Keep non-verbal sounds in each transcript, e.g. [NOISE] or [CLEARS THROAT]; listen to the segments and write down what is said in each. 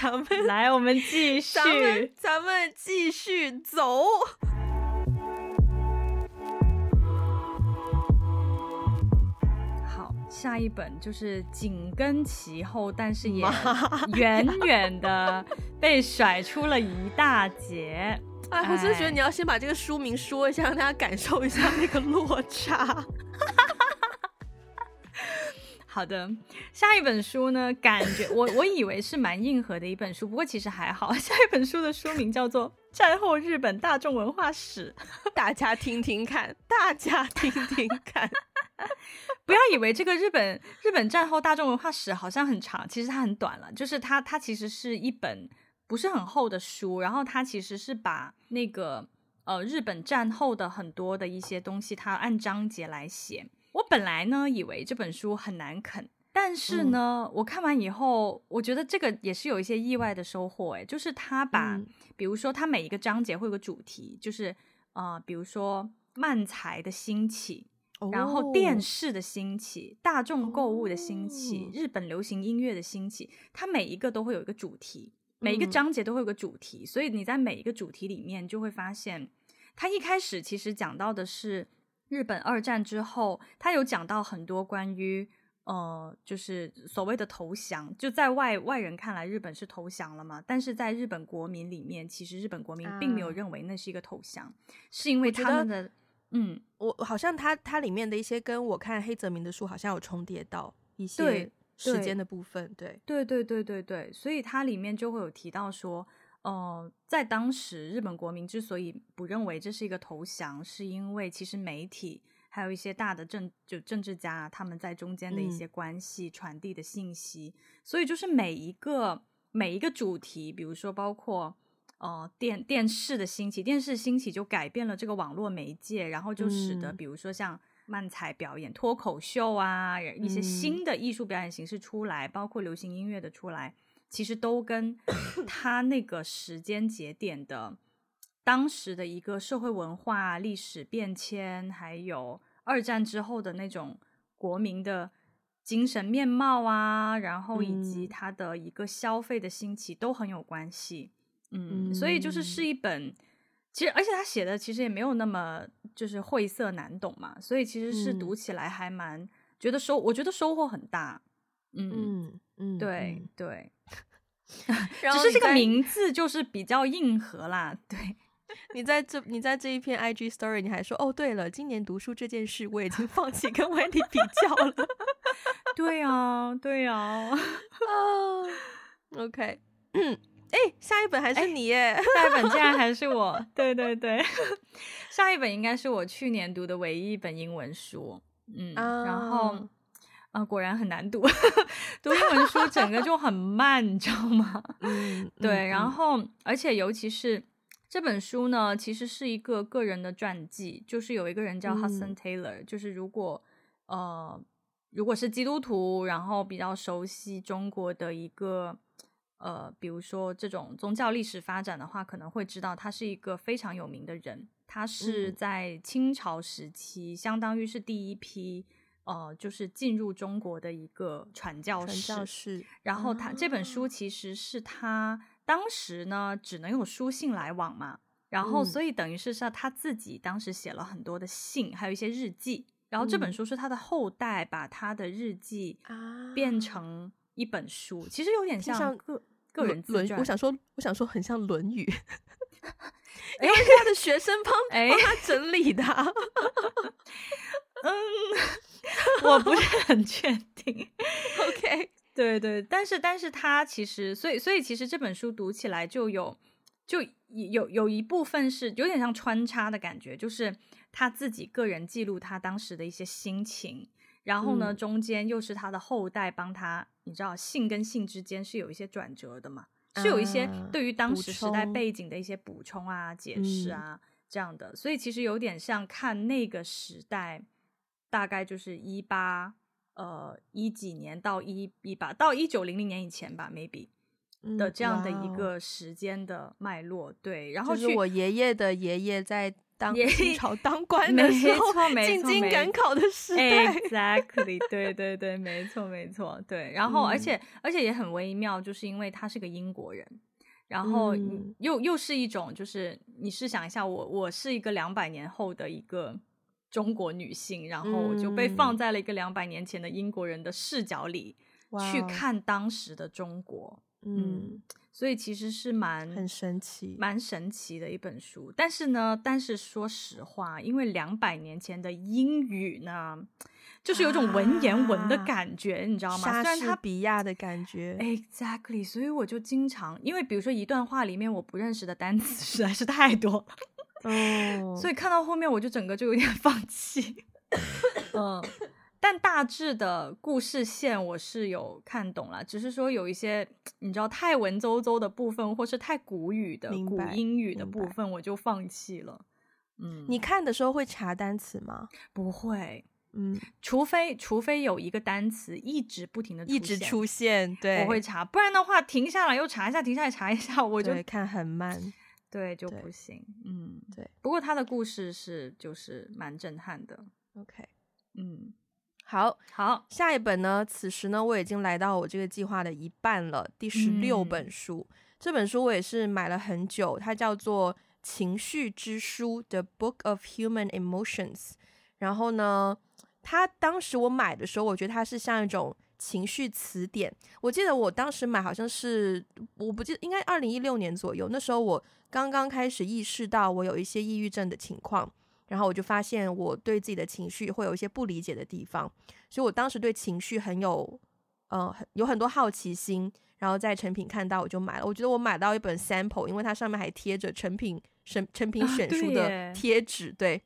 咱们 [LAUGHS] 来，我们继续，咱们咱们继续走。好，下一本就是紧跟其后，但是也远远的被甩出了一大截。哎，我真的觉得你要先把这个书名说一下，让大家感受一下那个落差。好的，下一本书呢，感觉我 [LAUGHS] 我以为是蛮硬核的一本书，不过其实还好。[LAUGHS] 下一本书的书名叫做《战后日本大众文化史》，[LAUGHS] 大家听听看，大家听听看。不要以为这个日本日本战后大众文化史好像很长，其实它很短了。就是它它其实是一本不是很厚的书，然后它其实是把那个呃日本战后的很多的一些东西，它按章节来写。我本来呢以为这本书很难啃，但是呢，嗯、我看完以后，我觉得这个也是有一些意外的收获。哎，就是他把，嗯、比如说他每一个章节会有个主题，就是呃，比如说漫才的兴起，哦、然后电视的兴起，大众购物的兴起，哦、日本流行音乐的兴起，它每一个都会有一个主题，每一个章节都会有个主题，嗯、所以你在每一个主题里面就会发现，它一开始其实讲到的是。日本二战之后，他有讲到很多关于呃，就是所谓的投降，就在外外人看来，日本是投降了嘛？但是在日本国民里面，其实日本国民并没有认为那是一个投降，嗯、是因为他们的嗯，我好像他他里面的一些跟我看黑泽明的书好像有重叠到一些时间的部分，对对对对对对，所以它里面就会有提到说。呃，在当时，日本国民之所以不认为这是一个投降，是因为其实媒体还有一些大的政就政治家他们在中间的一些关系传递的信息，嗯、所以就是每一个每一个主题，比如说包括呃电电视的兴起，电视兴起就改变了这个网络媒介，然后就使得比如说像漫才表演、脱口秀啊一些新的艺术表演形式出来，包括流行音乐的出来。其实都跟 [COUGHS] 他那个时间节点的当时的一个社会文化、历史变迁，还有二战之后的那种国民的精神面貌啊，然后以及他的一个消费的兴起都很有关系。嗯，所以就是是一本，其实而且他写的其实也没有那么就是晦涩难懂嘛，所以其实是读起来还蛮觉得收，我觉得收获很大。嗯。嗯嗯，对对。[LAUGHS] 然后只是这个名字就是比较硬核啦，对。你在这，你在这一篇 IG Story，你还说哦，对了，今年读书这件事，我已经放弃跟 [LAUGHS] Wendy 比较了。[LAUGHS] 对啊，对啊。啊，OK，嗯，哎，下一本还是你耶，下一本竟然还是我，对对对，下一本应该是我去年读的唯一一本英文书，嗯，uh、然后。啊，果然很难读，[LAUGHS] 读英文书整个就很慢，你知道吗？嗯，[LAUGHS] 对。然后，而且尤其是这本书呢，其实是一个个人的传记，就是有一个人叫 Hudson Taylor，、嗯、就是如果呃，如果是基督徒，然后比较熟悉中国的一个呃，比如说这种宗教历史发展的话，可能会知道他是一个非常有名的人。他是在清朝时期，嗯、相当于是第一批。呃，就是进入中国的一个传教士，传教士。然后他、啊、这本书其实是他当时呢只能用书信来往嘛，然后所以等于是是他自己当时写了很多的信，还有一些日记。然后这本书是他的后代把他的日记变成一本书，啊、其实有点像个像个人自传。我想说，我想说很像《论语》[LAUGHS] [LAUGHS] 因为他的学生帮 [LAUGHS] 帮他整理的。嗯，[LAUGHS] 我不是 [LAUGHS] 很确定。OK，对对，但是但是他其实，所以所以其实这本书读起来就有就有有一部分是有点像穿插的感觉，就是他自己个人记录他当时的一些心情，然后呢，中间又是他的后代帮他，你知道性跟性之间是有一些转折的嘛，是有一些对于当时时代背景的一些补充啊、解释啊这样的，所以其实有点像看那个时代。大概就是一八呃一几年到一一八到一九零零年以前吧，maybe 的这样的一个时间的脉络，嗯、对。然后就是我爷爷的爷爷在当清朝当官的时候，进京赶考的时代。Exactly，对对对，[LAUGHS] 没错没错，对。然后，而且、嗯、而且也很微妙，就是因为他是个英国人，然后又、嗯、又是一种，就是你试想一下，我我是一个两百年后的一个中国女性，然后我就被放在了一个两百年前的英国人的视角里、嗯、去看当时的中国，嗯。嗯所以其实是蛮很神奇，蛮神奇的一本书。但是呢，但是说实话，因为两百年前的英语呢，就是有种文言文的感觉，啊、你知道吗？莎士比亚的感觉，Exactly。所以我就经常，因为比如说一段话里面我不认识的单词实在是太多了，哦，所以看到后面我就整个就有点 [LAUGHS] 放弃，嗯。但大致的故事线我是有看懂了，只是说有一些你知道太文绉绉的部分，或是太古语的古英语的部分，我就放弃了。嗯，你。看的时候会查单词吗？不会，嗯，除非除非有一个单词一直不停的一直出现，对，我会查，不然的话停下来又查一下，停下来查一下，我就看很慢，对，就不行。嗯，对。不过他的故事是就是蛮震撼的。OK，嗯。好好，下一本呢？此时呢，我已经来到我这个计划的一半了，第十六本书。嗯。这本书我也是买了很久，它叫做《情绪之书》（The Book of Human Emotions）。然后呢，它当时我买的时候，我觉得它是像一种情绪词典。我记得我当时买好像是，我不记得，应该二零一六年左右。那时候我刚刚开始意识到我有一些抑郁症的情况。然后我就发现我对自己的情绪会有一些不理解的地方，所以我当时对情绪很有，呃，有很多好奇心。然后在成品看到我就买了，我觉得我买到一本 sample，因为它上面还贴着成品成成品选书的贴纸，对。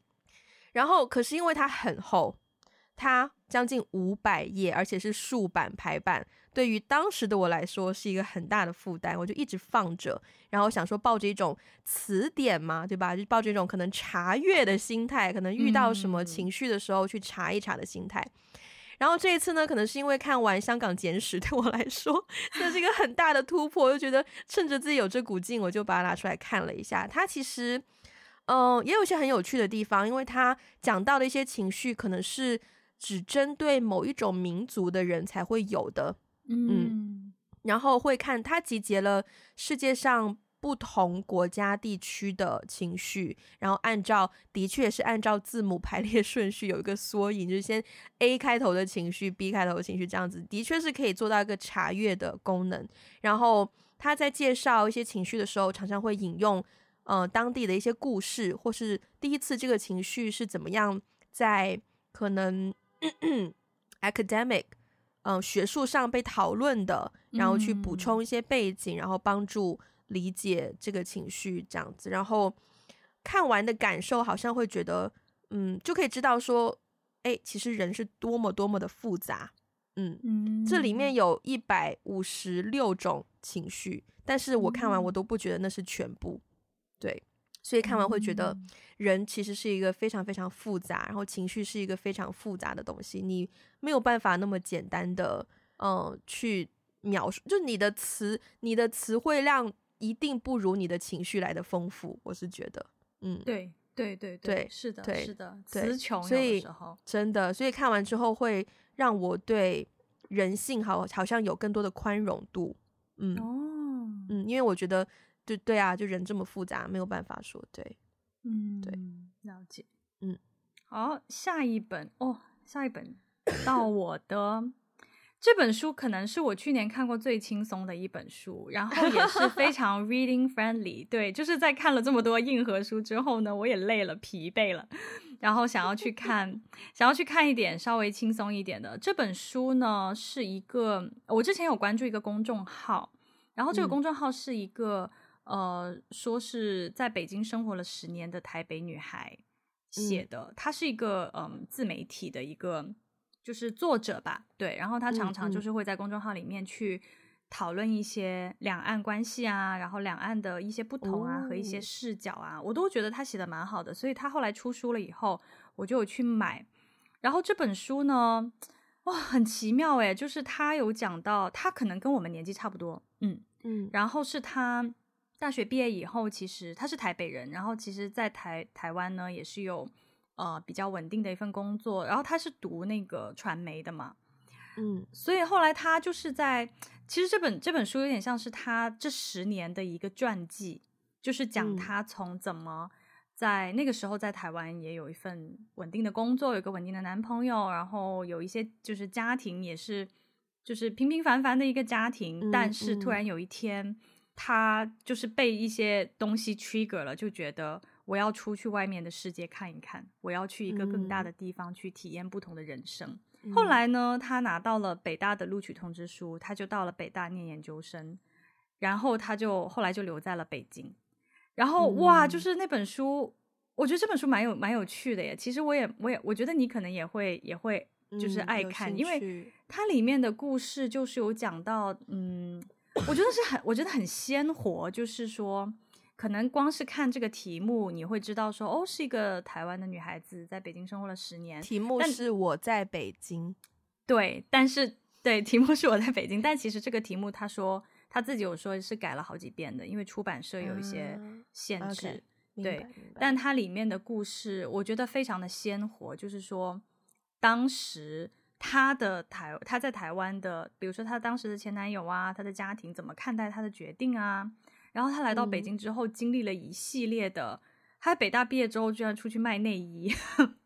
然后可是因为它很厚，它将近五百页，而且是竖版排版。对于当时的我来说是一个很大的负担，我就一直放着，然后想说抱着一种词典嘛，对吧？就抱着一种可能查阅的心态，可能遇到什么情绪的时候去查一查的心态。嗯、然后这一次呢，可能是因为看完《香港简史》，对我来说这是一个很大的突破，我就觉得趁着自己有这股劲，我就把它拿出来看了一下。它其实，嗯、呃，也有一些很有趣的地方，因为它讲到的一些情绪，可能是只针对某一种民族的人才会有的。嗯，然后会看它集结了世界上不同国家地区的情绪，然后按照的确是按照字母排列 [LAUGHS] 顺序有一个缩影，就是先 A 开头的情绪，B 开头的情绪这样子，的确是可以做到一个查阅的功能。然后他在介绍一些情绪的时候，常常会引用呃当地的一些故事，或是第一次这个情绪是怎么样在可能 academic。嗯，学术上被讨论的，然后去补充一些背景，嗯、然后帮助理解这个情绪这样子。然后看完的感受好像会觉得，嗯，就可以知道说，哎，其实人是多么多么的复杂。嗯，嗯，这里面有一百五十六种情绪，但是我看完我都不觉得那是全部。对。所以看完会觉得，人其实是一个非常非常复杂，然后情绪是一个非常复杂的东西，你没有办法那么简单的，嗯，去描述。就你的词，你的词汇量一定不如你的情绪来的丰富。我是觉得，嗯，对对对对，对是的，对是的，词穷所以有的时候真的，所以看完之后会让我对人性好好像有更多的宽容度。嗯，哦，嗯，因为我觉得。对对啊，就人这么复杂，没有办法说对，嗯，对，了解，嗯，好，下一本哦，下一本到我的这本书，可能是我去年看过最轻松的一本书，然后也是非常 [LAUGHS] reading friendly，对，就是在看了这么多硬核书之后呢，我也累了，疲惫了，然后想要去看，想要去看一点稍微轻松一点的。这本书呢，是一个我之前有关注一个公众号，然后这个公众号是一个。嗯呃，说是在北京生活了十年的台北女孩写的，她、嗯、是一个嗯自媒体的一个就是作者吧，对，然后她常常就是会在公众号里面去讨论一些两岸关系啊，然后两岸的一些不同啊、哦、和一些视角啊，我都觉得她写的蛮好的，所以她后来出书了以后，我就有去买，然后这本书呢，哇，很奇妙诶，就是她有讲到，她可能跟我们年纪差不多，嗯。嗯，然后是她。大学毕业以后，其实他是台北人，然后其实，在台台湾呢，也是有呃比较稳定的一份工作。然后他是读那个传媒的嘛，嗯，所以后来他就是在，其实这本这本书有点像是他这十年的一个传记，就是讲他从怎么在那个时候在台湾也有一份稳定的工作，有个稳定的男朋友，然后有一些就是家庭也是。就是平平凡凡的一个家庭，嗯、但是突然有一天，嗯、他就是被一些东西 trigger 了，就觉得我要出去外面的世界看一看，我要去一个更大的地方去体验不同的人生。嗯、后来呢，他拿到了北大的录取通知书，他就到了北大念研究生，然后他就后来就留在了北京。然后、嗯、哇，就是那本书，我觉得这本书蛮有蛮有趣的耶。其实我也我也我觉得你可能也会也会。就是爱看，嗯、因为它里面的故事就是有讲到，嗯，我觉得是很，我觉得很鲜活。就是说，可能光是看这个题目，你会知道说，哦，是一个台湾的女孩子在北京生活了十年。题目是我在北京，对，但是对，题目是我在北京，但其实这个题目，他说他自己有说是改了好几遍的，因为出版社有一些限制。嗯、对，但它里面的故事，我觉得非常的鲜活，就是说。当时他的台，她在台湾的，比如说她当时的前男友啊，她的家庭怎么看待她的决定啊？然后她来到北京之后，经历了一系列的，嗯、他在北大毕业之后居然出去卖内衣，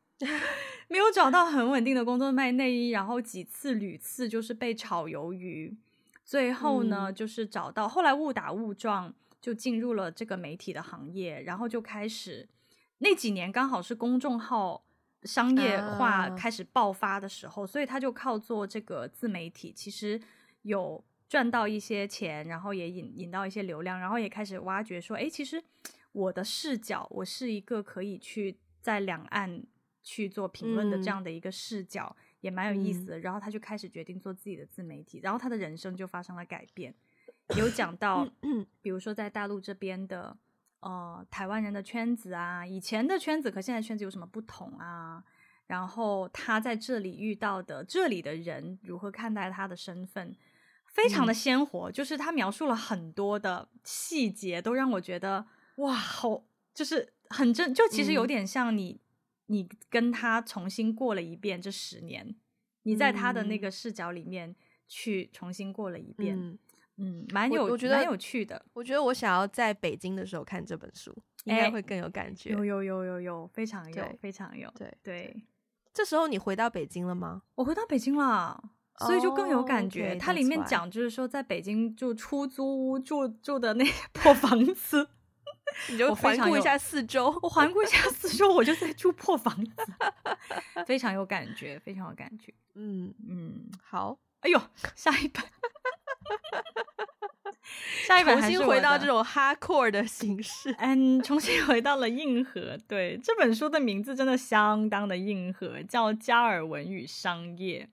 [LAUGHS] 没有找到很稳定的工作卖内衣，然后几次屡次就是被炒鱿鱼，最后呢、嗯、就是找到，后来误打误撞就进入了这个媒体的行业，然后就开始那几年刚好是公众号。商业化开始爆发的时候，uh, 所以他就靠做这个自媒体，其实有赚到一些钱，然后也引引到一些流量，然后也开始挖掘说，哎，其实我的视角，我是一个可以去在两岸去做评论的这样的一个视角，嗯、也蛮有意思的。然后他就开始决定做自己的自媒体，然后他的人生就发生了改变。有讲到，比如说在大陆这边的。呃，台湾人的圈子啊，以前的圈子和现在圈子有什么不同啊？然后他在这里遇到的这里的人如何看待他的身份，非常的鲜活。嗯、就是他描述了很多的细节，都让我觉得哇，好，就是很真，就其实有点像你，嗯、你跟他重新过了一遍这十年，你在他的那个视角里面去重新过了一遍。嗯嗯，蛮有，我觉得蛮有趣的。我觉得我想要在北京的时候看这本书，应该会更有感觉。有有有有有，非常有，非常有。对对，这时候你回到北京了吗？我回到北京了，所以就更有感觉。它里面讲就是说，在北京就出租屋住住的那破房子，[LAUGHS] 你就环顾一下四周。我环顾一下四周，我就在住破房子，[LAUGHS] 非常有感觉，非常有感觉。嗯嗯，好。哎呦，下一本。[LAUGHS] 下一本重新回到这种 hardcore 的形式，嗯，重新回到了硬核。对，这本书的名字真的相当的硬核，叫《加尔文与商业》。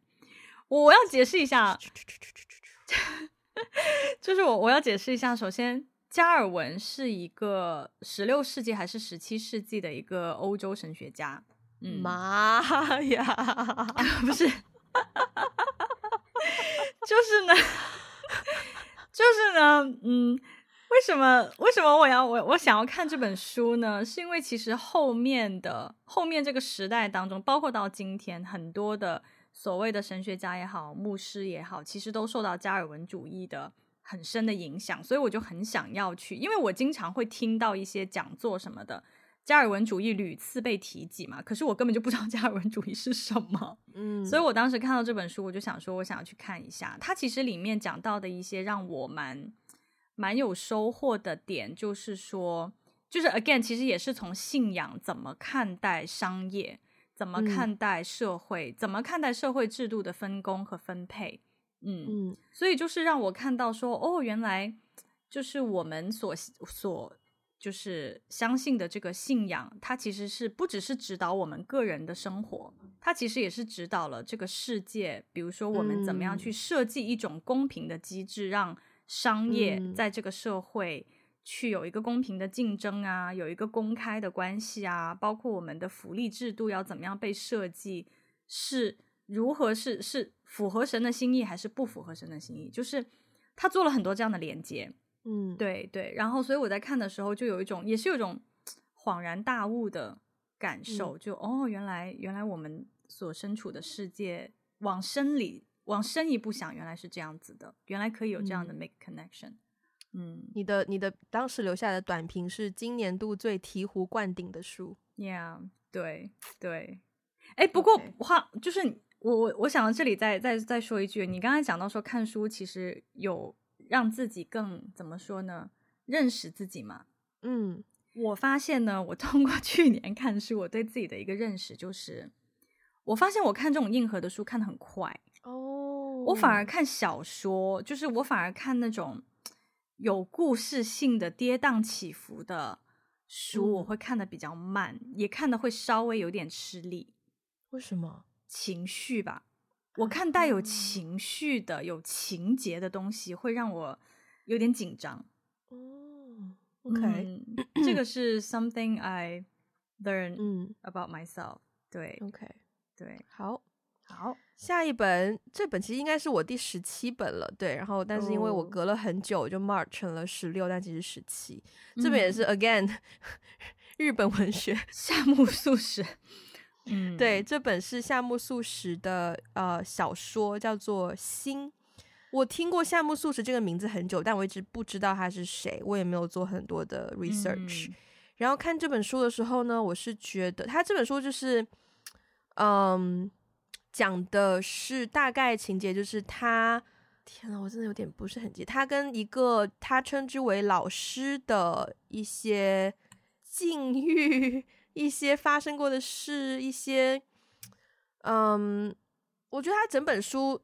我要解释一下，[LAUGHS] 就是我我要解释一下。首先，加尔文是一个十六世纪还是十七世纪的一个欧洲神学家。嗯，妈呀，[LAUGHS] 不是，就是呢。[LAUGHS] 就是呢，嗯，为什么为什么我要我我想要看这本书呢？是因为其实后面的后面这个时代当中，包括到今天，很多的所谓的神学家也好，牧师也好，其实都受到加尔文主义的很深的影响，所以我就很想要去，因为我经常会听到一些讲座什么的。加尔文主义屡次被提及嘛，可是我根本就不知道加尔文主义是什么，嗯，所以我当时看到这本书，我就想说，我想要去看一下。它其实里面讲到的一些让我蛮蛮有收获的点，就是说，就是 again，其实也是从信仰怎么看待商业，怎么看待社会，嗯、怎么看待社会制度的分工和分配，嗯嗯，所以就是让我看到说，哦，原来就是我们所所。就是相信的这个信仰，它其实是不只是指导我们个人的生活，它其实也是指导了这个世界。比如说，我们怎么样去设计一种公平的机制，让商业在这个社会去有一个公平的竞争啊，有一个公开的关系啊，包括我们的福利制度要怎么样被设计，是如何是是符合神的心意还是不符合神的心意？就是他做了很多这样的连接。嗯，对对。然后，所以我在看的时候，就有一种，也是有一种恍然大悟的感受，嗯、就哦，原来原来我们所身处的世界，往深里往深一步想，原来是这样子的，原来可以有这样的 make connection。嗯，嗯你的你的当时留下的短评是今年度最醍醐灌顶的书。Yeah，对对。哎，不过话.就是我我我想到这里再再再说一句，你刚才讲到说看书其实有让自己更怎么说呢？认识自己嘛。嗯，我发现呢，我通过 [LAUGHS] 去年看书，我对自己的一个认识就是，我发现我看这种硬核的书看得很快哦，oh. 我反而看小说，就是我反而看那种有故事性的跌宕起伏的书，嗯、我会看的比较慢，也看的会稍微有点吃力。为什么？情绪吧，我看带有情绪的、嗯、有情节的东西，会让我有点紧张。哦，OK，、嗯、这个 [CLEARS THROAT] 是 something I learn about myself、嗯。对，OK，对，好，好，下一本，这本其实应该是我第十七本了。对，然后但是因为我隔了很久，就 mark 成了十六，但其实十七。这本也是 again、嗯、[LAUGHS] 日本文学，[LAUGHS] 夏目漱石。[LAUGHS] 嗯，对，这本是夏目漱石的呃小说，叫做《心》。我听过夏目漱石这个名字很久，但我一直不知道他是谁，我也没有做很多的 research。嗯、然后看这本书的时候呢，我是觉得他这本书就是，嗯，讲的是大概情节，就是他，天呐，我真的有点不是很记得，他跟一个他称之为老师的一些境遇。一些发生过的事，一些，嗯，我觉得他整本书，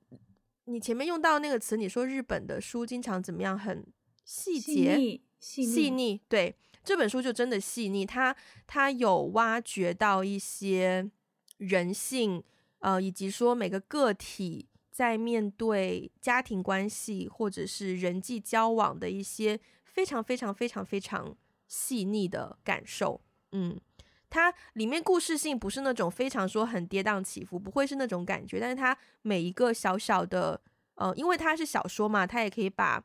你前面用到那个词，你说日本的书经常怎么样，很细节、细腻，细腻。对，这本书就真的细腻，他他有挖掘到一些人性，呃，以及说每个个体在面对家庭关系或者是人际交往的一些非常非常非常非常细腻的感受，嗯。它里面故事性不是那种非常说很跌宕起伏，不会是那种感觉。但是它每一个小小的，呃，因为它是小说嘛，它也可以把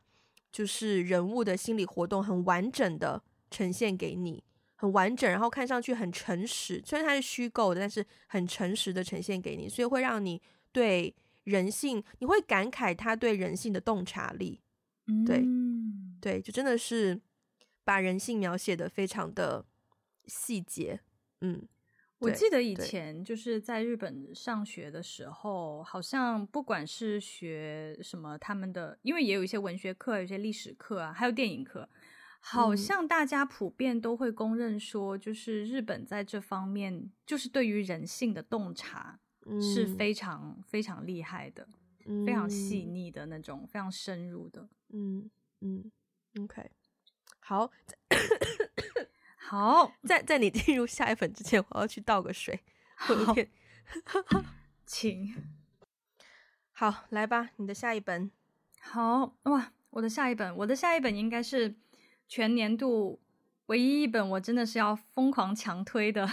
就是人物的心理活动很完整的呈现给你，很完整，然后看上去很诚实。虽然它是虚构的，但是很诚实的呈现给你，所以会让你对人性，你会感慨他对人性的洞察力。对，嗯、对，就真的是把人性描写的非常的细节。嗯，我记得以前就是在日本上学的时候，好像不管是学什么，他们的因为也有一些文学课，有些历史课啊，还有电影课，好像大家普遍都会公认说，就是日本在这方面，就是对于人性的洞察是非常非常厉害的，嗯、非常细腻的那种，非常深入的。嗯嗯，OK，好。[COUGHS] [COUGHS] 好，[LAUGHS] 在在你进入下一本之前，我要去倒个水。好，[LAUGHS] 请。[LAUGHS] 好，来吧，你的下一本。好哇，我的下一本，我的下一本应该是全年度唯一一本我真的是要疯狂强推的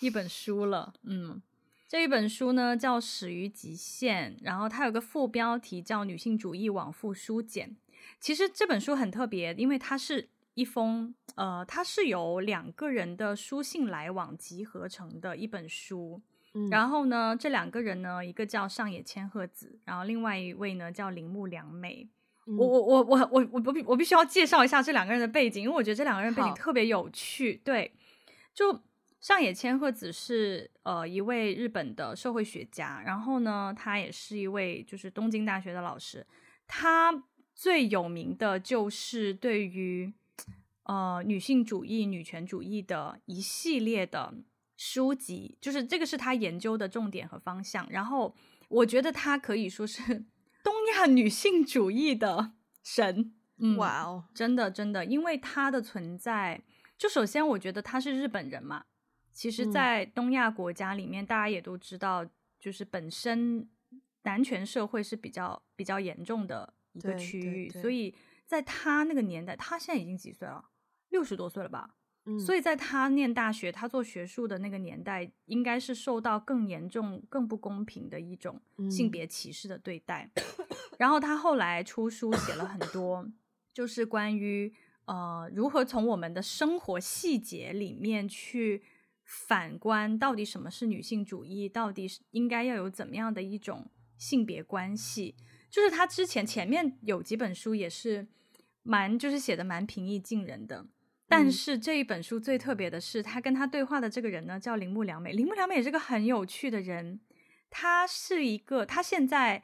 一本书了。嗯，这一本书呢叫《始于极限》，然后它有个副标题叫《女性主义往复书简》。其实这本书很特别，因为它是。一封，呃，它是由两个人的书信来往集合成的一本书。嗯、然后呢，这两个人呢，一个叫上野千鹤子，然后另外一位呢叫铃木良美。嗯、我我我我我我必我必须要介绍一下这两个人的背景，因为我觉得这两个人背景特别有趣。对，就上野千鹤子是呃一位日本的社会学家，然后呢，他也是一位就是东京大学的老师。他最有名的就是对于呃，女性主义、女权主义的一系列的书籍，就是这个是他研究的重点和方向。然后，我觉得他可以说是 [LAUGHS] 东亚女性主义的神。嗯，哇哦，真的真的，因为他的存在，就首先我觉得他是日本人嘛。其实，在东亚国家里面，嗯、大家也都知道，就是本身男权社会是比较比较严重的一个区域，所以在他那个年代，他现在已经几岁了？六十多岁了吧，嗯，所以在他念大学，他做学术的那个年代，应该是受到更严重、更不公平的一种性别歧视的对待。嗯、[COUGHS] 然后他后来出书，写了很多就是关于呃如何从我们的生活细节里面去反观到底什么是女性主义，到底是应该要有怎么样的一种性别关系。就是他之前前面有几本书也是蛮就是写的蛮平易近人的。但是这一本书最特别的是，他跟他对话的这个人呢，叫铃木良美。铃木良美也是个很有趣的人，他是一个，他现在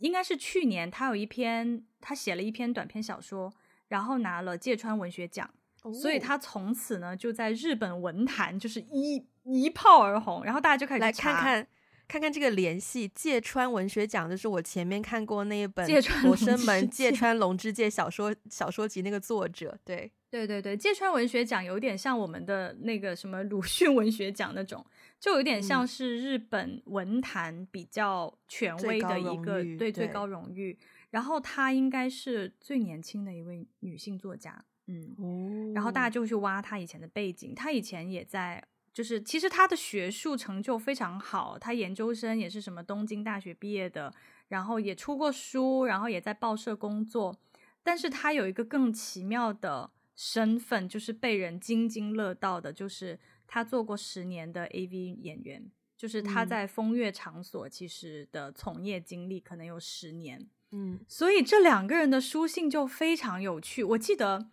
应该是去年，他有一篇，他写了一篇短篇小说，然后拿了芥川文学奖，哦、所以他从此呢就在日本文坛就是一一炮而红，然后大家就开始来看看。看看这个联系，芥川文学奖就是我前面看过那一本《罗生门》芥川龙之介小说小说集那个作者，对对对对，芥川文学奖有点像我们的那个什么鲁迅文学奖那种，就有点像是日本文坛比较权威的一个对最高荣誉。然后她应该是最年轻的一位女性作家，嗯，哦、然后大家就去挖她以前的背景，她以前也在。就是其实他的学术成就非常好，他研究生也是什么东京大学毕业的，然后也出过书，然后也在报社工作。但是他有一个更奇妙的身份，就是被人津津乐道的，就是他做过十年的 AV 演员，就是他在风月场所其实的从业经历可能有十年。嗯，所以这两个人的书信就非常有趣。我记得。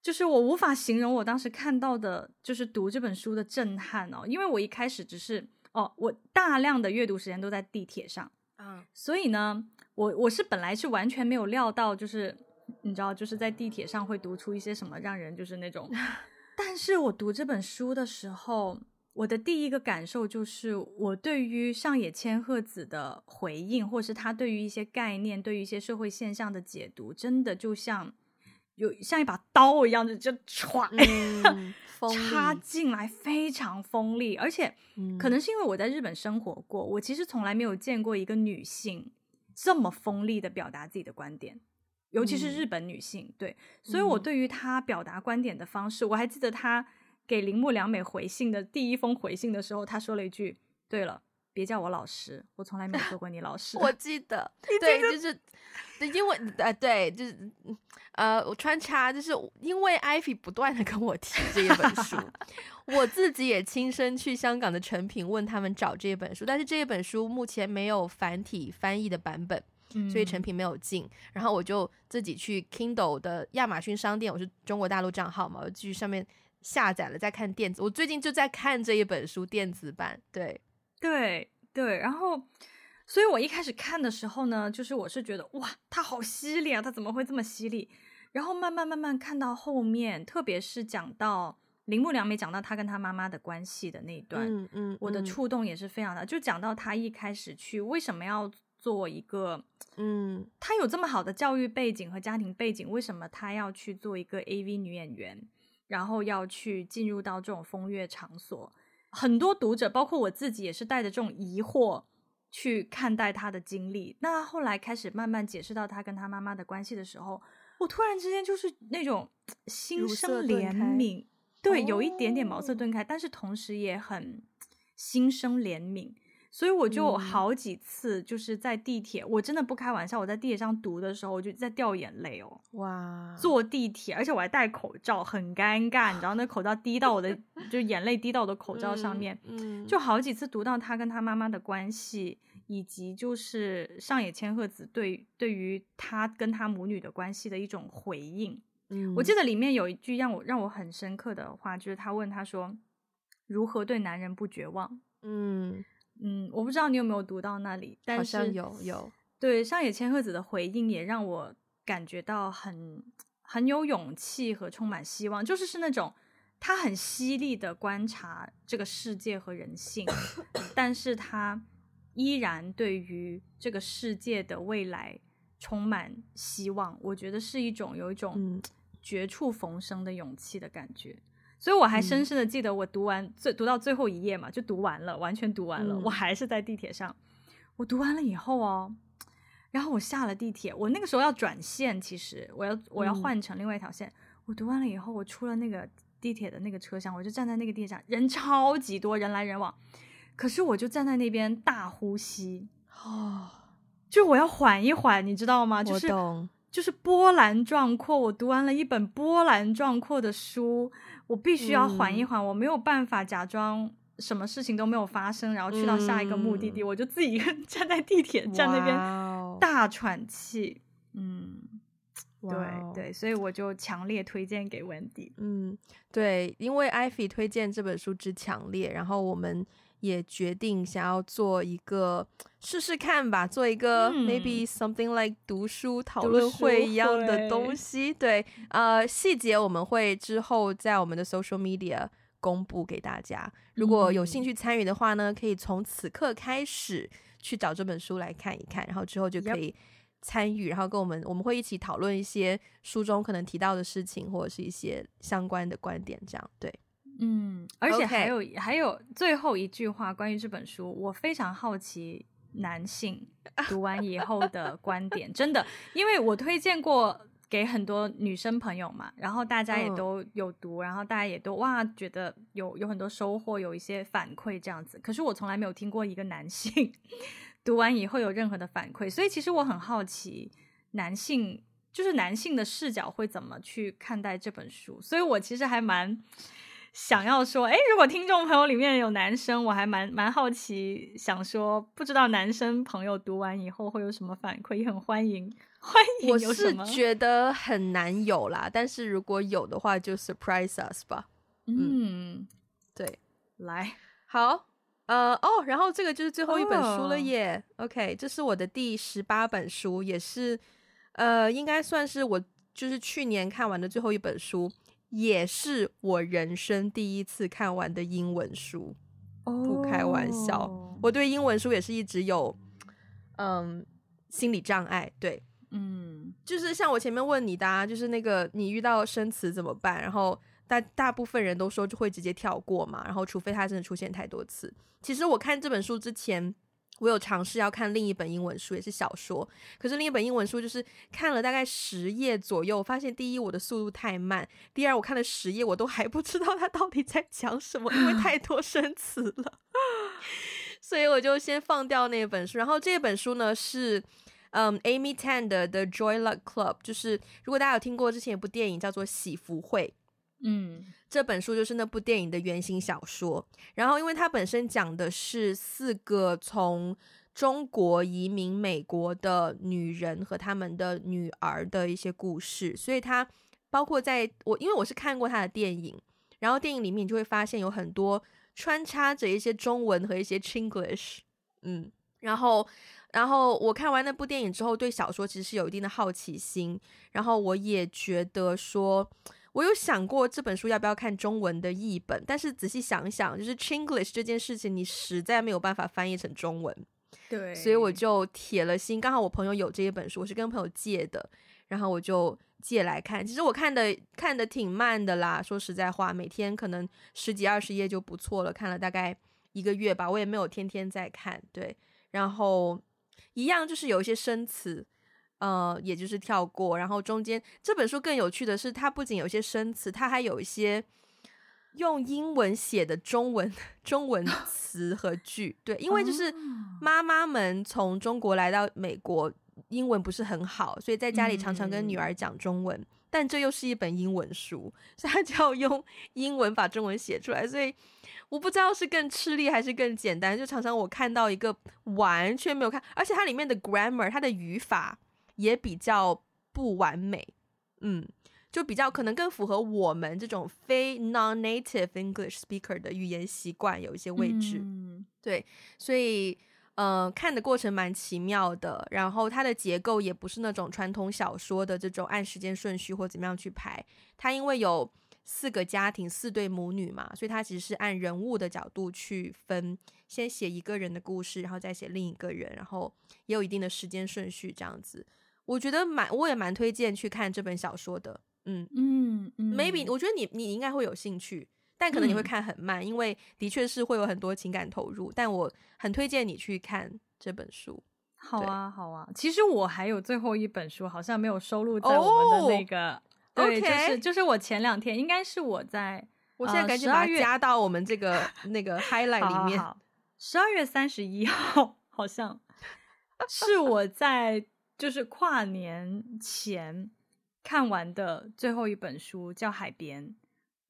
就是我无法形容我当时看到的，就是读这本书的震撼哦，因为我一开始只是哦，我大量的阅读时间都在地铁上，嗯，所以呢，我我是本来是完全没有料到，就是你知道，就是在地铁上会读出一些什么让人就是那种，[LAUGHS] 但是我读这本书的时候，我的第一个感受就是，我对于上野千鹤子的回应，或是他对于一些概念、对于一些社会现象的解读，真的就像。有像一把刀一样的，就歘、嗯、[LAUGHS] 插进来，非常锋利。而且，可能是因为我在日本生活过，我其实从来没有见过一个女性这么锋利的表达自己的观点，尤其是日本女性。对，所以我对于她表达观点的方式，我还记得她给铃木良美回信的第一封回信的时候，她说了一句：“对了。”别叫我老师，我从来没有做过你老师。[LAUGHS] 我记得，[LAUGHS] 对，就是，因为呃，对，就是呃，我穿插，就是因为艾菲不断的跟我提这一本书，[LAUGHS] 我自己也亲身去香港的成品问他们找这一本书，但是这一本书目前没有繁体翻译的版本，嗯、所以成品没有进。然后我就自己去 Kindle 的亚马逊商店，我是中国大陆账号嘛，我继续上面下载了，再看电子。我最近就在看这一本书电子版，对。对对，然后，所以我一开始看的时候呢，就是我是觉得哇，他好犀利啊，他怎么会这么犀利？然后慢慢慢慢看到后面，特别是讲到铃木良美讲到他跟他妈妈的关系的那一段，嗯嗯，我的触动也是非常大。就讲到他一开始去为什么要做一个，嗯，他有这么好的教育背景和家庭背景，为什么他要去做一个 AV 女演员，然后要去进入到这种风月场所？很多读者，包括我自己，也是带着这种疑惑去看待他的经历。那后来开始慢慢解释到他跟他妈妈的关系的时候，我突然之间就是那种 [TSK] 心生怜悯，对，有一点点茅塞顿开，但是同时也很心生怜悯。所以我就好几次就是在地铁，嗯、我真的不开玩笑，我在地铁上读的时候，我就在掉眼泪哦。哇！坐地铁，而且我还戴口罩，很尴尬，你知道那口罩滴到我的，[LAUGHS] 就眼泪滴到我的口罩上面。嗯，就好几次读到他跟他妈妈的关系，以及就是上野千鹤子对对于他跟他母女的关系的一种回应。嗯，我记得里面有一句让我让我很深刻的话，就是他问他说：“如何对男人不绝望？”嗯。嗯，我不知道你有没有读到那里，但是好像有有。对，上野千鹤子的回应也让我感觉到很很有勇气和充满希望，就是是那种他很犀利的观察这个世界和人性，[COUGHS] 但是他依然对于这个世界的未来充满希望。我觉得是一种有一种绝处逢生的勇气的感觉。所以我还深深的记得，我读完最、嗯、读到最后一页嘛，就读完了，完全读完了。嗯、我还是在地铁上，我读完了以后哦，然后我下了地铁，我那个时候要转线，其实我要我要换成另外一条线。嗯、我读完了以后，我出了那个地铁的那个车厢，我就站在那个地铁上，人超级多，人来人往，可是我就站在那边大呼吸，哦，就我要缓一缓，你知道吗？就是就是波澜壮阔。我读完了一本波澜壮阔的书，我必须要缓一缓，嗯、我没有办法假装什么事情都没有发生，然后去到下一个目的地，嗯、我就自己一个人 [LAUGHS] 站在地铁站那边大喘气。嗯，对对，所以我就强烈推荐给 Wendy。嗯，对，因为 Ivy 推荐这本书之强烈，然后我们。也决定想要做一个试试看吧，做一个 maybe something like 读书讨论会一样的东西。对，呃，细节我们会之后在我们的 social media 公布给大家。如果有兴趣参与的话呢，可以从此刻开始去找这本书来看一看，然后之后就可以参与，然后跟我们我们会一起讨论一些书中可能提到的事情，或者是一些相关的观点，这样对。嗯，而且还有.还有最后一句话关于这本书，我非常好奇男性 [LAUGHS] 读完以后的观点，真的，因为我推荐过给很多女生朋友嘛，然后大家也都有读，嗯、然后大家也都哇觉得有有很多收获，有一些反馈这样子，可是我从来没有听过一个男性 [LAUGHS] 读完以后有任何的反馈，所以其实我很好奇男性就是男性的视角会怎么去看待这本书，所以我其实还蛮。想要说，哎，如果听众朋友里面有男生，我还蛮蛮好奇，想说，不知道男生朋友读完以后会有什么反馈，也很欢迎，欢迎。我是觉得很难有啦，但是如果有的话，就 surprise us 吧。嗯，嗯对，来，好，呃，哦，然后这个就是最后一本书了耶。Oh. OK，这是我的第十八本书，也是，呃，应该算是我就是去年看完的最后一本书。也是我人生第一次看完的英文书，oh. 不开玩笑，我对英文书也是一直有嗯心理障碍。对，嗯，就是像我前面问你的，啊，就是那个你遇到生词怎么办？然后大大部分人都说就会直接跳过嘛，然后除非它真的出现太多次。其实我看这本书之前。我有尝试要看另一本英文书，也是小说。可是另一本英文书就是看了大概十页左右，发现第一我的速度太慢，第二我看了十页我都还不知道它到底在讲什么，因为太 [LAUGHS] 多生词了。[LAUGHS] 所以我就先放掉那本书。然后这本书呢是嗯 Amy Tan 的 The Joy Luck Club，就是如果大家有听过之前一部电影叫做《喜福会》。嗯，这本书就是那部电影的原型小说。然后，因为它本身讲的是四个从中国移民美国的女人和他们的女儿的一些故事，所以它包括在我，因为我是看过他的电影，然后电影里面你就会发现有很多穿插着一些中文和一些 Chinglish。嗯，然后，然后我看完那部电影之后，对小说其实是有一定的好奇心，然后我也觉得说。我有想过这本书要不要看中文的译本，但是仔细想想，就是 Chinglish 这件事情，你实在没有办法翻译成中文，对，所以我就铁了心。刚好我朋友有这一本书，我是跟朋友借的，然后我就借来看。其实我看的看的挺慢的啦，说实在话，每天可能十几二十页就不错了，看了大概一个月吧，我也没有天天在看，对。然后一样就是有一些生词。呃，也就是跳过，然后中间这本书更有趣的是，它不仅有一些生词，它还有一些用英文写的中文 [LAUGHS] 中文 [LAUGHS] 词和句。对，因为就是妈妈们从中国来到美国，英文不是很好，所以在家里常常跟女儿讲中文。嗯、但这又是一本英文书，[LAUGHS] 所以他就要用英文把中文写出来。所以我不知道是更吃力还是更简单。就常常我看到一个完全没有看，而且它里面的 grammar，它的语法。也比较不完美，嗯，就比较可能更符合我们这种非 non-native English speaker 的语言习惯，有一些位置，嗯、对，所以呃，看的过程蛮奇妙的。然后它的结构也不是那种传统小说的这种按时间顺序或怎么样去排，它因为有四个家庭，四对母女嘛，所以它其实是按人物的角度去分，先写一个人的故事，然后再写另一个人，然后也有一定的时间顺序这样子。我觉得蛮，我也蛮推荐去看这本小说的。嗯嗯嗯，maybe 我觉得你你应该会有兴趣，但可能你会看很慢，嗯、因为的确是会有很多情感投入。但我很推荐你去看这本书。好啊，好啊。其实我还有最后一本书，好像没有收录在我们的那个。Oh, 对.就是就是我前两天应该是我在，我现在赶紧把它加到我们这个那个 [LAUGHS] highlight 里面。十二月三十一号，好像 [LAUGHS] 是我在。就是跨年前看完的最后一本书，叫《海边》。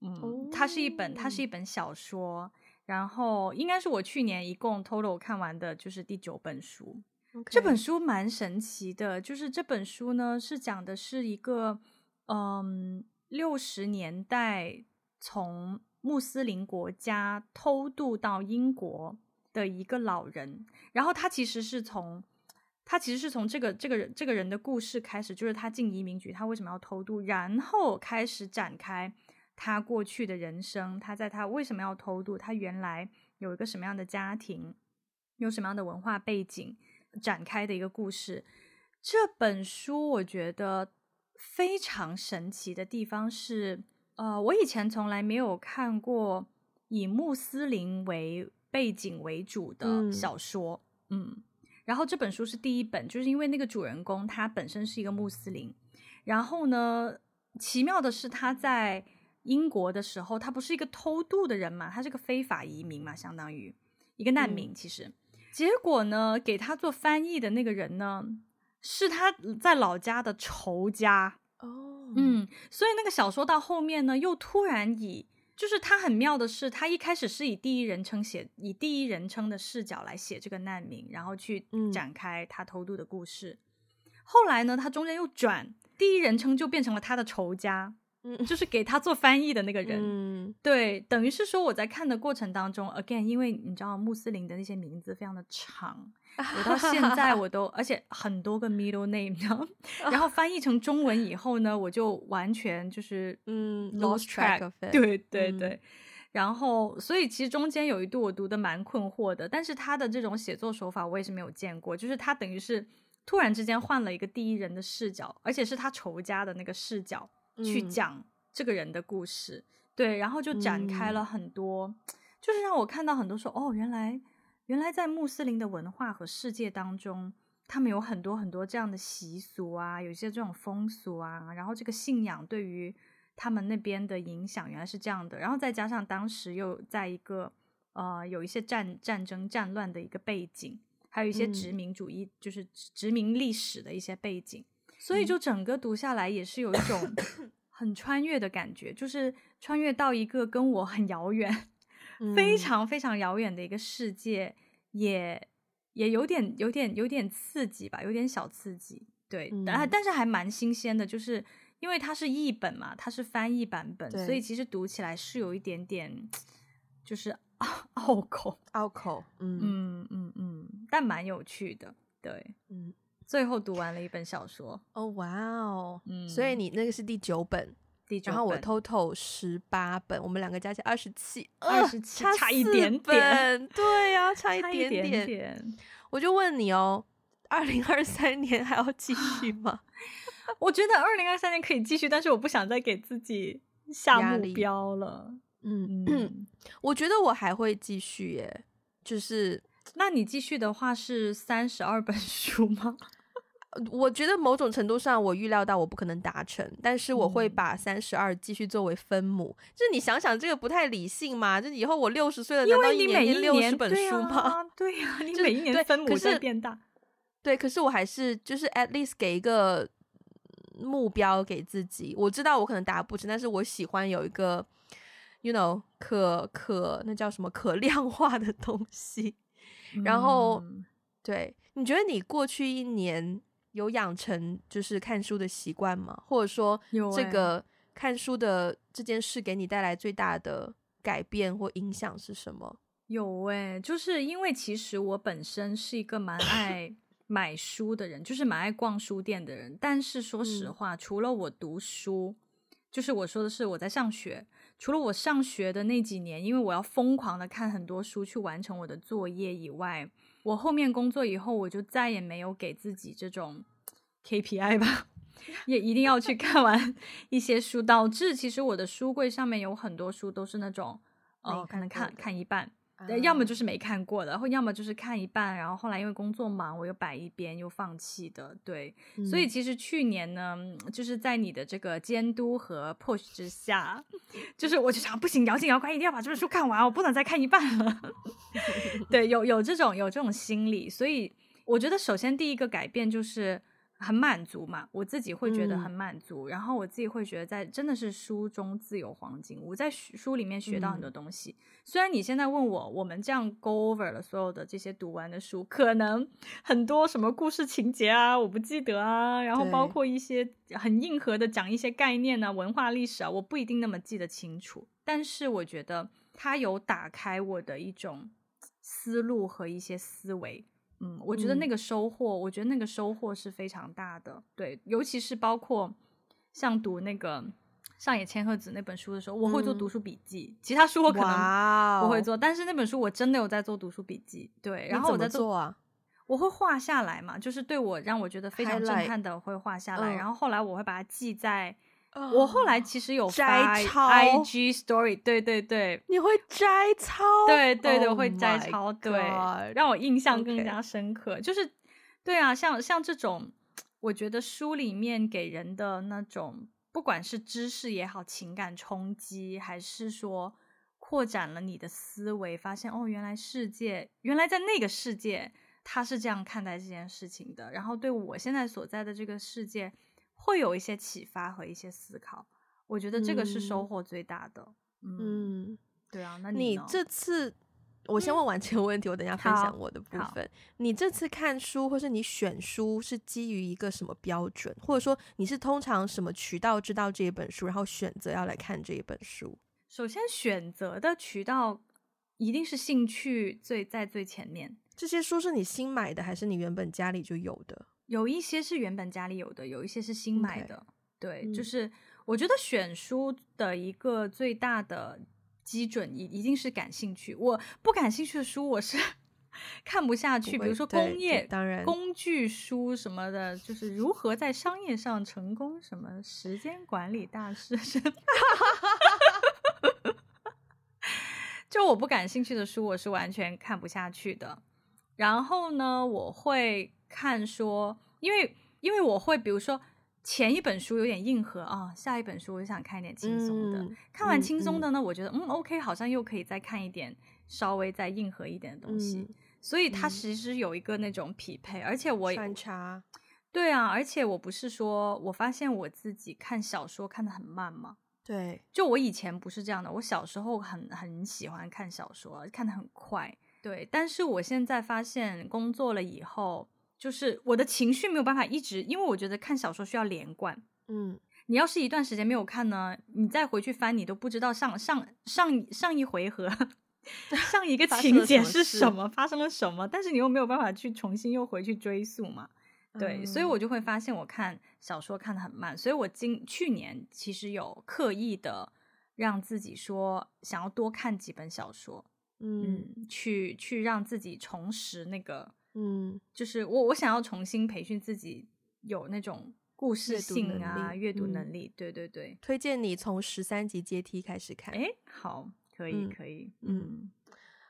嗯，哦、它是一本，它是一本小说。然后应该是我去年一共 total 看完的，就是第九本书。这本书蛮神奇的，就是这本书呢是讲的是一个，嗯，六十年代从穆斯林国家偷渡到英国的一个老人。然后他其实是从，他其实是从这个这个人这个人的故事开始，就是他进移民局，他为什么要偷渡，然后开始展开。他过去的人生，他在他为什么要偷渡？他原来有一个什么样的家庭，有什么样的文化背景展开的一个故事。这本书我觉得非常神奇的地方是，呃，我以前从来没有看过以穆斯林为背景为主的小说，嗯，嗯，然后这本书是第一本，就是因为那个主人公他本身是一个穆斯林，然后呢，奇妙的是他在。英国的时候，他不是一个偷渡的人嘛，他是个非法移民嘛，相当于一个难民。其实，嗯、结果呢，给他做翻译的那个人呢，是他在老家的仇家。哦，嗯，所以那个小说到后面呢，又突然以，就是他很妙的是，他一开始是以第一人称写，以第一人称的视角来写这个难民，然后去展开他偷渡的故事。嗯、后来呢，他中间又转，第一人称就变成了他的仇家。嗯，就是给他做翻译的那个人，嗯，对，等于是说我在看的过程当中，again，因为你知道穆斯林的那些名字非常的长，[LAUGHS] 我到现在我都，而且很多个 middle name，[LAUGHS] 然后翻译成中文以后呢，我就完全就是嗯 lost track of it，对对对，嗯、然后所以其实中间有一度我读的蛮困惑的，但是他的这种写作手法我也是没有见过，就是他等于是突然之间换了一个第一人的视角，而且是他仇家的那个视角。去讲这个人的故事，嗯、对，然后就展开了很多，嗯、就是让我看到很多说，哦，原来原来在穆斯林的文化和世界当中，他们有很多很多这样的习俗啊，有一些这种风俗啊，然后这个信仰对于他们那边的影响原来是这样的，然后再加上当时又在一个呃有一些战战争战乱的一个背景，还有一些殖民主义，嗯、就是殖民历史的一些背景。所以就整个读下来也是有一种 [COUGHS] 很穿越的感觉，就是穿越到一个跟我很遥远、嗯、非常非常遥远的一个世界，也也有点有点有点刺激吧，有点小刺激。对，但、嗯、但是还蛮新鲜的，就是因为它是译本嘛，它是翻译版本，所以其实读起来是有一点点就是 [LAUGHS] 拗口拗口，嗯。嗯嗯嗯，但蛮有趣的，对，嗯。最后读完了一本小说哦，哇哦，嗯，所以你那个是第九本，第九本，然后我 total 十八本，我们两个加起来二十七，二十七差一点点，对呀、啊，差一点点，点点我就问你哦，二零二三年还要继续吗？[LAUGHS] 我觉得二零二三年可以继续，但是我不想再给自己下目标了。嗯嗯，[CLEARS THROAT] 我觉得我还会继续耶，就是，那你继续的话是三十二本书吗？我觉得某种程度上，我预料到我不可能达成，但是我会把三十二继续作为分母。嗯、就是你想想，这个不太理性嘛？就以后我六十岁了，难道一年念六十本书吗？对呀、啊，你每一年分母在变大。对，可是我还是就是 at least 给一个目标给自己。我知道我可能达不成，但是我喜欢有一个，you know，可可那叫什么可量化的东西。[LAUGHS] 然后，嗯、对，你觉得你过去一年？有养成就是看书的习惯吗？或者说，这个看书的这件事给你带来最大的改变或影响是什么？有诶、欸，就是因为其实我本身是一个蛮爱 [LAUGHS] 买书的人，就是蛮爱逛书店的人。但是说实话，嗯、除了我读书，就是我说的是我在上学，除了我上学的那几年，因为我要疯狂的看很多书去完成我的作业以外。我后面工作以后，我就再也没有给自己这种 KPI 吧，也一定要去看完一些书，导致其实我的书柜上面有很多书都是那种，哦，可能看看一半。要么就是没看过的，然后要么就是看一半，然后后来因为工作忙，我又摆一边又放弃的。对，嗯、所以其实去年呢，就是在你的这个监督和 push 之下，就是我就想，不行，咬紧牙关，一定要把这本书看完，我不能再看一半了。[LAUGHS] 对，有有这种有这种心理，所以我觉得首先第一个改变就是，很满足嘛，我自己会觉得很满足，嗯、然后我自己会觉得在真的是书中自有黄金。我在书里面学到很多东西。嗯、虽然你现在问我，我们这样 go over 了所有的这些读完的书，可能很多什么故事情节啊，我不记得啊，然后包括一些很硬核的讲一些概念啊、文化历史啊，我不一定那么记得清楚。但是我觉得它有打开我的一种思路和一些思维。嗯，我觉得那个收获，嗯、我觉得那个收获是非常大的。对，尤其是包括像读那个上野千鹤子那本书的时候，我会做读书笔记。嗯、其他书我可能不会做，但是那本书我真的有在做读书笔记。对，然后我在做，做啊，我会画下来嘛，就是对我让我觉得非常震撼的，我会画下来。嗯、然后后来我会把它记在。我后来其实有摘抄 IG story，对对对，你会摘抄？对对对，我会摘抄，对，让我印象更加深刻。就是，对啊，像像这种，我觉得书里面给人的那种，不管是知识也好，情感冲击，还是说扩展了你的思维，发现哦，原来世界，原来在那个世界，他是这样看待这件事情的。然后对我现在所在的这个世界。会有一些启发和一些思考，我觉得这个是收获最大的。嗯，嗯对啊，那你，你这次，我先问完这个问题，嗯、我等一下分享我的部分。你这次看书或是你选书是基于一个什么标准，或者说你是通常什么渠道知道这一本书，然后选择要来看这一本书？首先选择的渠道一定是兴趣最在最前面。这些书是你新买的，还是你原本家里就有的？有一些是原本家里有的，有一些是新买的。Okay. 对，嗯、就是我觉得选书的一个最大的基准一一定是感兴趣。我不感兴趣的书，我是 [LAUGHS] 看不下去。比如说工业当然工具书什么的，就是如何在商业上成功，什么时间管理大师，[LAUGHS] 就我不感兴趣的书，我是完全看不下去的。然后呢，我会。看说，因为因为我会，比如说前一本书有点硬核啊，下一本书我就想看一点轻松的。嗯、看完轻松的呢，嗯、我觉得嗯，OK，好像又可以再看一点稍微再硬核一点的东西。嗯、所以它其实有一个那种匹配，嗯、而且我穿插。对啊，而且我不是说我发现我自己看小说看得很慢吗？对，就我以前不是这样的，我小时候很很喜欢看小说，看得很快。对，但是我现在发现工作了以后。就是我的情绪没有办法一直，因为我觉得看小说需要连贯。嗯，你要是一段时间没有看呢，你再回去翻，你都不知道上上上上一回合，[LAUGHS] 上一个情节是什么，发生了什么，但是你又没有办法去重新又回去追溯嘛。对，嗯，所以我就会发现我看小说看得很慢，所以我今去年其实有刻意的让自己说想要多看几本小说，嗯，嗯，去去让自己重拾那个。嗯，就是我我想要重新培训自己有那种故事性啊，阅读能力。对对对，推荐你从十三级阶梯开始看。哎，好，可以可以，嗯，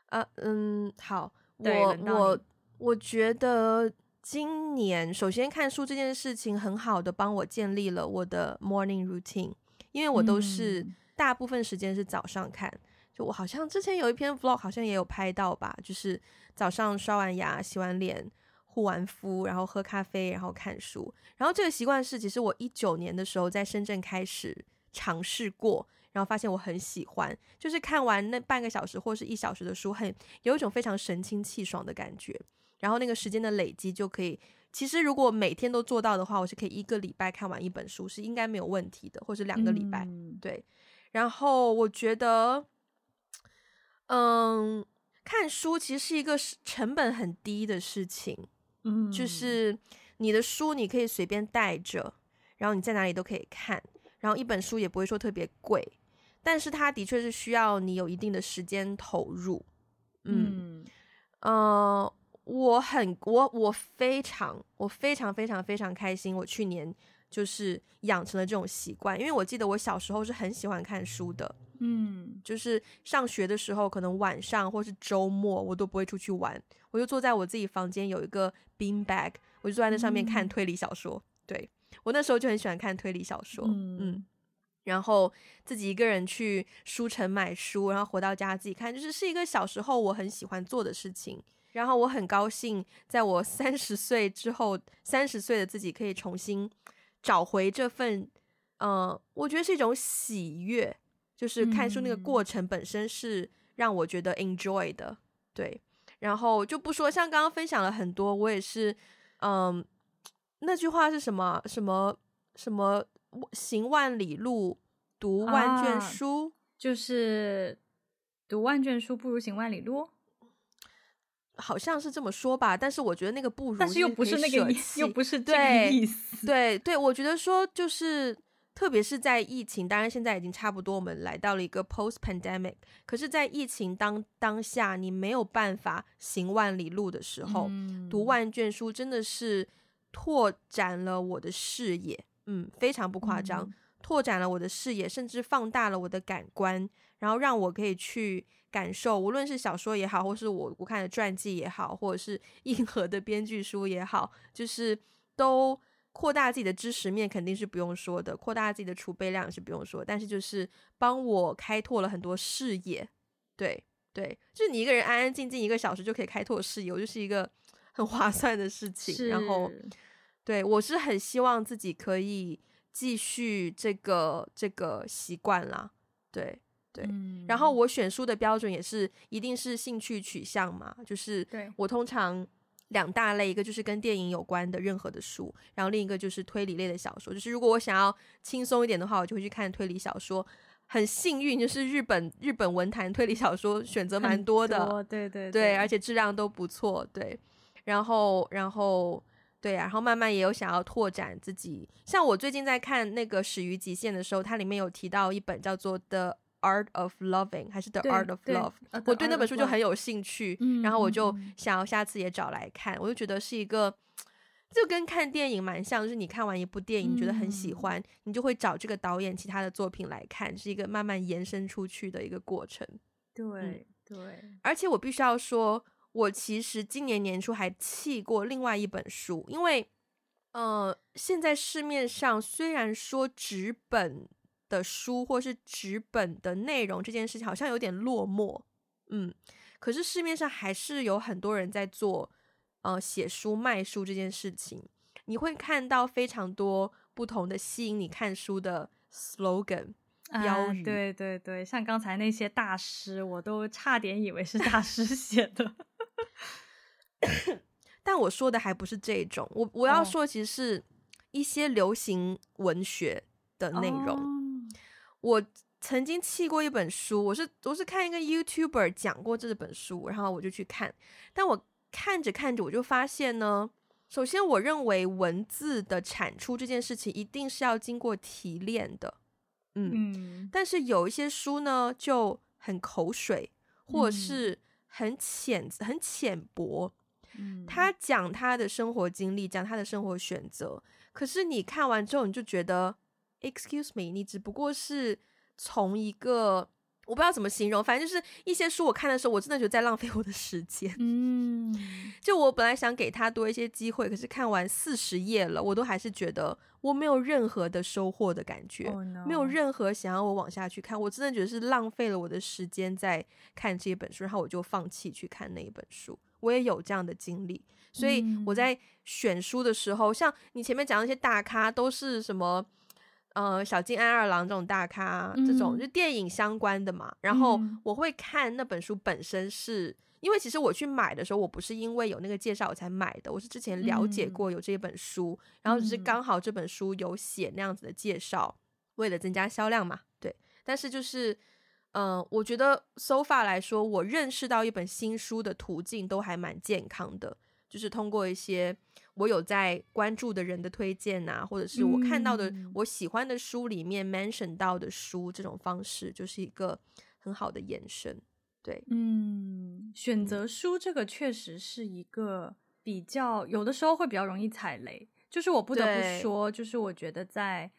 呃嗯，好，我我我觉得今年首先看书这件事情很好的帮我建立了我的 morning routine，因为我都是大部分时间是早上看。就我好像之前有一篇 vlog，好像也有拍到吧，就是早上刷完牙、洗完脸、护完肤，然后喝咖啡，然后看书。然后这个习惯是，其实我一九年的时候在深圳开始尝试过，然后发现我很喜欢，就是看完那半个小时或是一小时的书，很有一种非常神清气爽的感觉。然后那个时间的累积就可以，其实如果每天都做到的话，我是可以一个礼拜看完一本书，是应该没有问题的，或是两个礼拜。嗯、对，然后我觉得。嗯，看书其实是一个成本很低的事情，嗯，就是你的书你可以随便带着，然后你在哪里都可以看，然后一本书也不会说特别贵，但是它的确是需要你有一定的时间投入，嗯，呃，我很我我非常我非常非常非常开心，我去年就是养成了这种习惯，因为我记得我小时候是很喜欢看书的。嗯，就是上学的时候，可能晚上或是周末，我都不会出去玩，我就坐在我自己房间有一个 bean bag，我就坐在那上面看推理小说。嗯、对，我那时候就很喜欢看推理小说，嗯，嗯，然后自己一个人去书城买书，然后回到家自己看，就是是一个小时候我很喜欢做的事情。然后我很高兴，在我三十岁之后，三十岁的自己可以重新找回这份，嗯、呃，我觉得是一种喜悦，就是看书那个过程本身是让我觉得 enjoy 的，对。然后就不说，像刚刚分享了很多，我也是，嗯，那句话是什么？什么什么？行万里路，读万卷书，啊、就是读万卷书不如行万里路。好像是这么说吧，但是我觉得那个不如，但是又不是那个意思，又不是这个意思。对对，对，我觉得说就是，特别是在疫情，当然现在已经差不多，我们来到了一个 post pandemic。可是，在疫情当当下，你没有办法行万里路的时候，嗯、读万卷书真的是拓展了我的视野，嗯，非常不夸张，嗯、拓展了我的视野，甚至放大了我的感官，然后让我可以去。感受，无论是小说也好，或是我我看的传记也好，或者是 [LAUGHS] 硬核的编剧书也好，就是都扩大自己的知识面，肯定是不用说的；扩大自己的储备量也是不用说。但是就是帮我开拓了很多视野，对对，就是你一个人安安静静一个小时就可以开拓视野，我就是一个 [LAUGHS] 很划算的事情。然后，对我是很希望自己可以继续这个这个习惯啦，对。对，嗯、然后我选书的标准也是一定是兴趣取向嘛，就是我通常两大类，一个就是跟电影有关的任何的书，然后另一个就是推理类的小说。就是如果我想要轻松一点的话，我就会去看推理小说。很幸运，就是日本日本文坛推理小说选择蛮多的，多对对对，对，而且质量都不错。对，然后然后对啊，然后慢慢也有想要拓展自己。像我最近在看那个《始于极限》的时候，它里面有提到一本叫做的。Art of Loving 还是 The Art of Love？对我对那本书就很有兴趣，嗯、然后我就想要下次也找来看。嗯、我就觉得是一个，就跟看电影蛮像，就是你看完一部电影，你觉得很喜欢，嗯、你就会找这个导演其他的作品来看，是一个慢慢延伸出去的一个过程。对、嗯、对，而且我必须要说，我其实今年年初还弃过另外一本书，因为呃，现在市面上虽然说纸本。的书或是纸本的内容这件事情好像有点落寞，嗯，可是市面上还是有很多人在做，呃，写书卖书这件事情。你会看到非常多不同的吸引你看书的 slogan 标语，啊，对对对，像刚才那些大师，我都差点以为是大师写的，[COUGHS] 但我说的还不是这种，我我要说的其实是一些流行文学的内容。哦我曾经弃过一本书，我是我是看一个 YouTuber 讲过这本书，然后我就去看。但我看着看着，我就发现呢，首先我认为文字的产出这件事情一定是要经过提炼的，嗯，嗯，但是有一些书呢就很口水，或者是很浅、嗯、很浅薄，嗯，他讲他的生活经历，讲他的生活选择，可是你看完之后，你就觉得。Excuse me，你只不过是从一个我不知道怎么形容，反正就是一些书我看的时候，我真的觉得在浪费我的时间。嗯，就我本来想给他多一些机会，可是看完四十页了，我都还是觉得我没有任何的收获的感觉，oh. 没有任何想要我往下去看，我真的觉得是浪费了我的时间在看这本书，然后我就放弃去看那一本书。我也有这样的经历，所以我在选书的时候，嗯、像你前面讲的那些大咖都是什么？呃，小津安二郎这种大咖，这种就电影相关的嘛。嗯、然后我会看那本书本身是，是因为其实我去买的时候，我不是因为有那个介绍我才买的，我是之前了解过有这本书，嗯、然后只是刚好这本书有写那样子的介绍，为了增加销量嘛。对，但是就是，嗯、呃，我觉得 so far 来说，我认识到一本新书的途径都还蛮健康的，就是通过一些。我有在关注的人的推荐啊，或者是我看到的我喜欢的书里面 mention 到的书，这种方式就是一个很好的延伸。对，嗯，选择书这个确实是一个比较有的时候会比较容易踩雷，就是我不得不说，就是我觉得在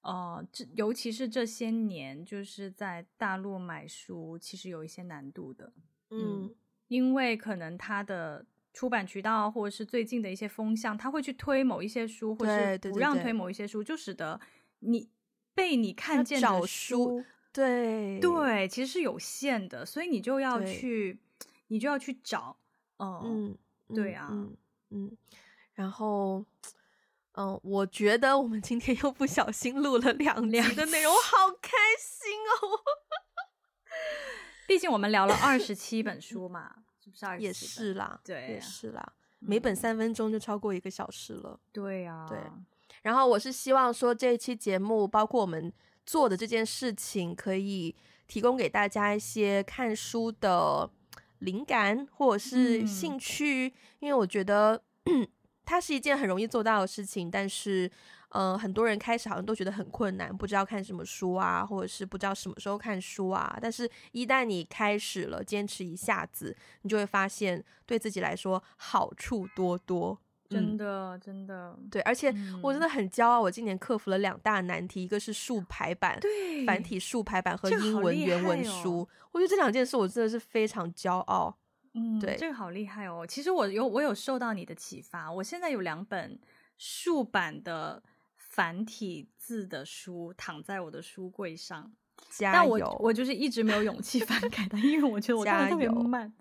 呃，这尤其是这些年，就是在大陆买书其实有一些难度的，嗯，嗯，因为可能它的。出版渠道或者是最近的一些风向，他会去推某一些书，或者是不让推某一些书，就使得你被你看见的书，对。对，其实是有限的，所以你就要去，你就要去找哦，嗯，对啊，嗯嗯，然后，嗯，我觉得我们今天又不小心录了两集的内容，我好开心哦。毕竟我们聊了二十七本书嘛，也是啦，对，也是啦，每本三分钟就超过一个小时了。对呀，对。然后我是希望说这一期节目，包括我们做的这件事情，可以提供给大家一些看书的灵感或者是兴趣，因为我觉得 [CLEARS THROAT] 它是一件很容易做到的事情，但是。嗯、呃，很多人开始好像都觉得很困难，不知道看什么书啊，或者是不知道什么时候看书啊。但是，一旦你开始了，坚持一下子，你就会发现对自己来说好处多多。真的，嗯、真的，对。而且，我真的很骄傲，我今年克服了两大难题，一个是竖排版，对，繁体竖排版和英文原文书。哦、我觉得这两件事，我真的是非常骄傲。嗯，对，这个好厉害哦。其实我有，我有受到你的启发。我现在有两本竖版的。繁体字的书躺在我的书柜上，加油！但我我就是一直没有勇气 [LAUGHS] 翻开它，因为我觉得我看的特别慢。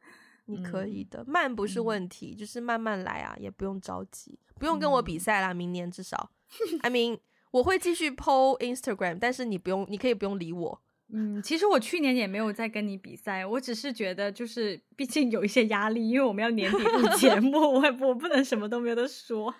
你可以的，嗯、慢不是问题，嗯、就是慢慢来啊，也不用着急，不用跟我比赛啦。嗯、明年至少，I mean，我会继续 po Instagram，但是你不用，你可以不用理我。嗯，其实我去年也没有在跟你比赛，我只是觉得就是毕竟有一些压力，因为我们要年底录节目，[LAUGHS] 我我不能什么都没有得说。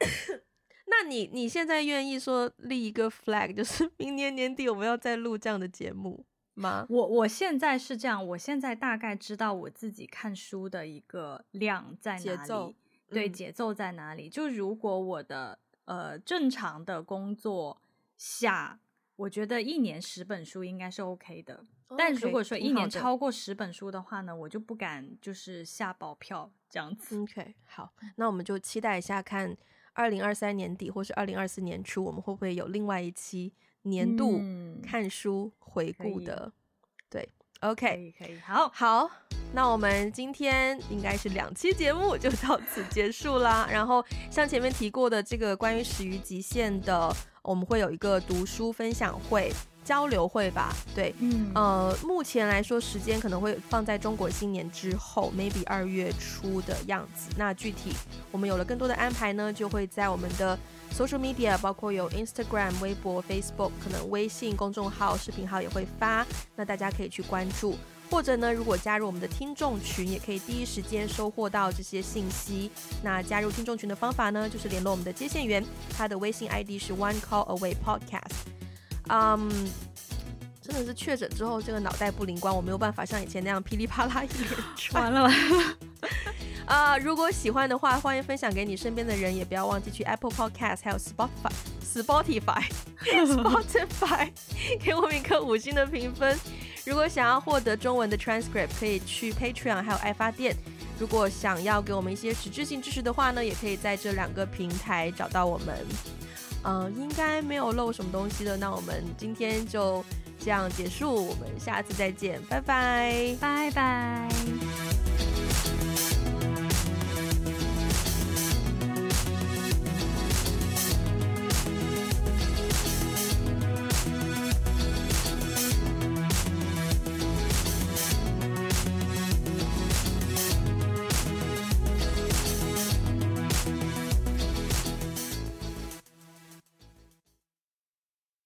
[LAUGHS] 那你你现在愿意说立一个 flag，就是明年年底我们要再录这样的节目吗？我我现在是这样，我现在大概知道我自己看书的一个量在哪里，节奏，对，节奏在哪里。嗯、就如果我的呃正常的工作下，我觉得一年十本书应该是 OK 的。但如果说一年超过十本书的话呢，我就不敢就是下保票这样子。OK，好，那我们就期待一下看。二零二三年底或是二零二四年初，我们会不会有另外一期年度看书回顾的？嗯、对，OK，可以，可以，好，好，那我们今天应该是两期节目就到此结束啦。然后像前面提过的这个关于《始于极限》的，我们会有一个读书分享会。交流会吧，对，嗯，呃，目前来说时间可能会放在中国新年之后，maybe 二月初的样子。那具体我们有了更多的安排呢，就会在我们的 social media，包括有 Instagram、微博、Facebook，可能微信公众号、视频号也会发，那大家可以去关注。或者呢，如果加入我们的听众群，也可以第一时间收获到这些信息。那加入听众群的方法呢，就是联络我们的接线员，他的微信 ID 是 One Call Away Podcast。嗯，um, 真的是确诊之后，这个脑袋不灵光，我没有办法像以前那样噼里啪啦一连串。完了完了。啊，[LAUGHS] 如果喜欢的话，欢迎分享给你身边的人，也不要忘记去 Apple Podcast 还有 Spotify Spotify [LAUGHS] Spotify [LAUGHS] 给我们一颗五星的评分。如果想要获得中文的 transcript，可以去 Patreon 还有爱发电。如果想要给我们一些实质性支持的话呢，也可以在这两个平台找到我们。嗯，应该没有漏什么东西的。那我们今天就这样结束，我们下次再见，拜拜，拜拜。